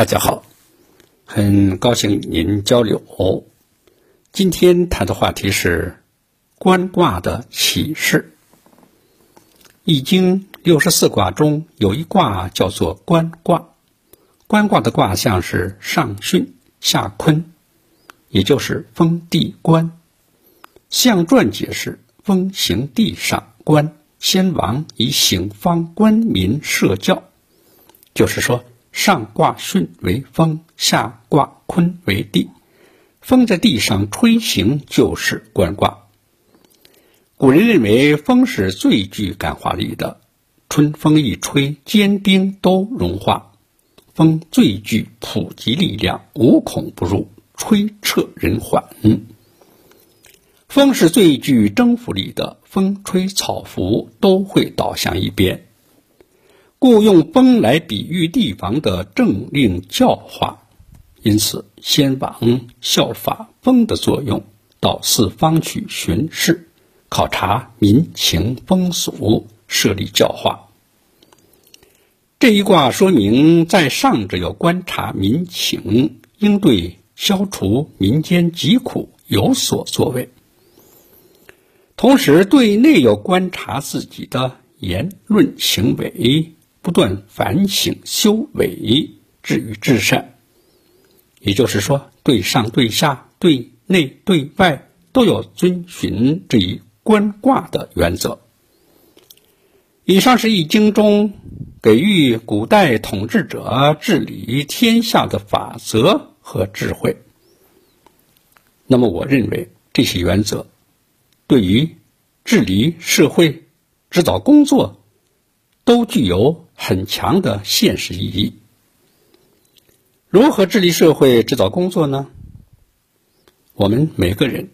大家好，很高兴与您交流。今天谈的话题是观卦的启示。易经六十四卦中有一卦叫做观卦，观卦的卦象是上巽下坤，也就是风地观。象传解释：风行地上，观先王以行方官民社教，就是说。上卦巽为风，下卦坤为地。风在地上吹行，就是观卦。古人认为风是最具感化力的，春风一吹，坚冰都融化。风最具普及力量，无孔不入，吹彻人寰。风是最具征服力的，风吹草拂都会倒向一边。故用风来比喻帝王的政令教化，因此先王效法风的作用，到四方去巡视，考察民情风俗，设立教化。这一卦说明，在上者要观察民情，应对消除民间疾苦有所作为；同时对内要观察自己的言论行为。不断反省修为，至于至善。也就是说，对上对下、对内对外，都要遵循这一观卦的原则。以上是《易经》中给予古代统治者治理天下的法则和智慧。那么，我认为这些原则对于治理社会、指导工作都具有。很强的现实意义。如何治理社会、制造工作呢？我们每个人，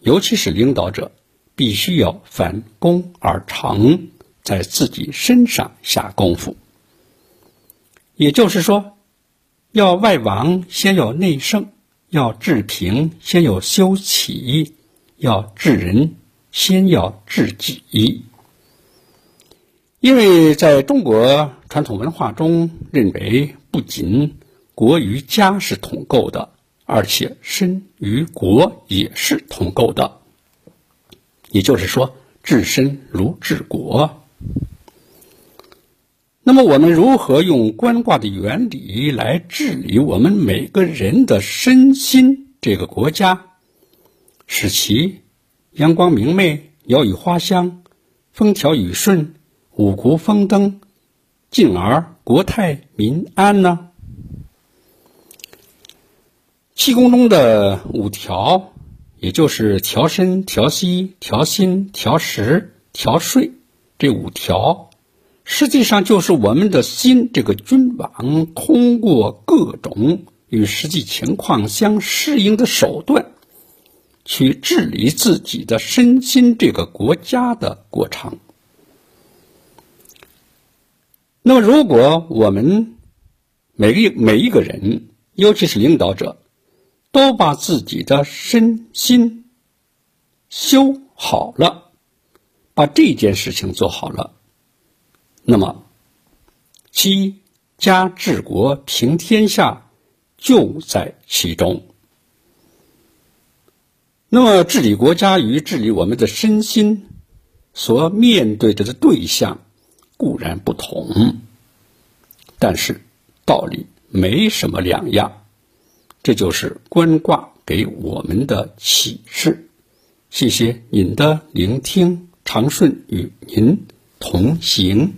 尤其是领导者，必须要反攻而成，在自己身上下功夫。也就是说，要外王先要内圣，要治平先要修齐，要治人先要治己。因为在中国传统文化中，认为不仅国与家是同构的，而且身与国也是同构的。也就是说，治身如治国。那么，我们如何用观卦的原理来治理我们每个人的身心？这个国家，使其阳光明媚、鸟语花香、风调雨顺。五谷丰登，进而国泰民安呢？气功中的五调，也就是调身、调息、调心、调食、调睡这五条，实际上就是我们的心这个君王通过各种与实际情况相适应的手段，去治理自己的身心这个国家的过程。那么，如果我们每个每一个人，尤其是领导者，都把自己的身心修好了，把这件事情做好了，那么，七家治国平天下就在其中。那么，治理国家与治理我们的身心所面对着的对象。固然不同，但是道理没什么两样。这就是观卦给我们的启示。谢谢您的聆听，长顺与您同行。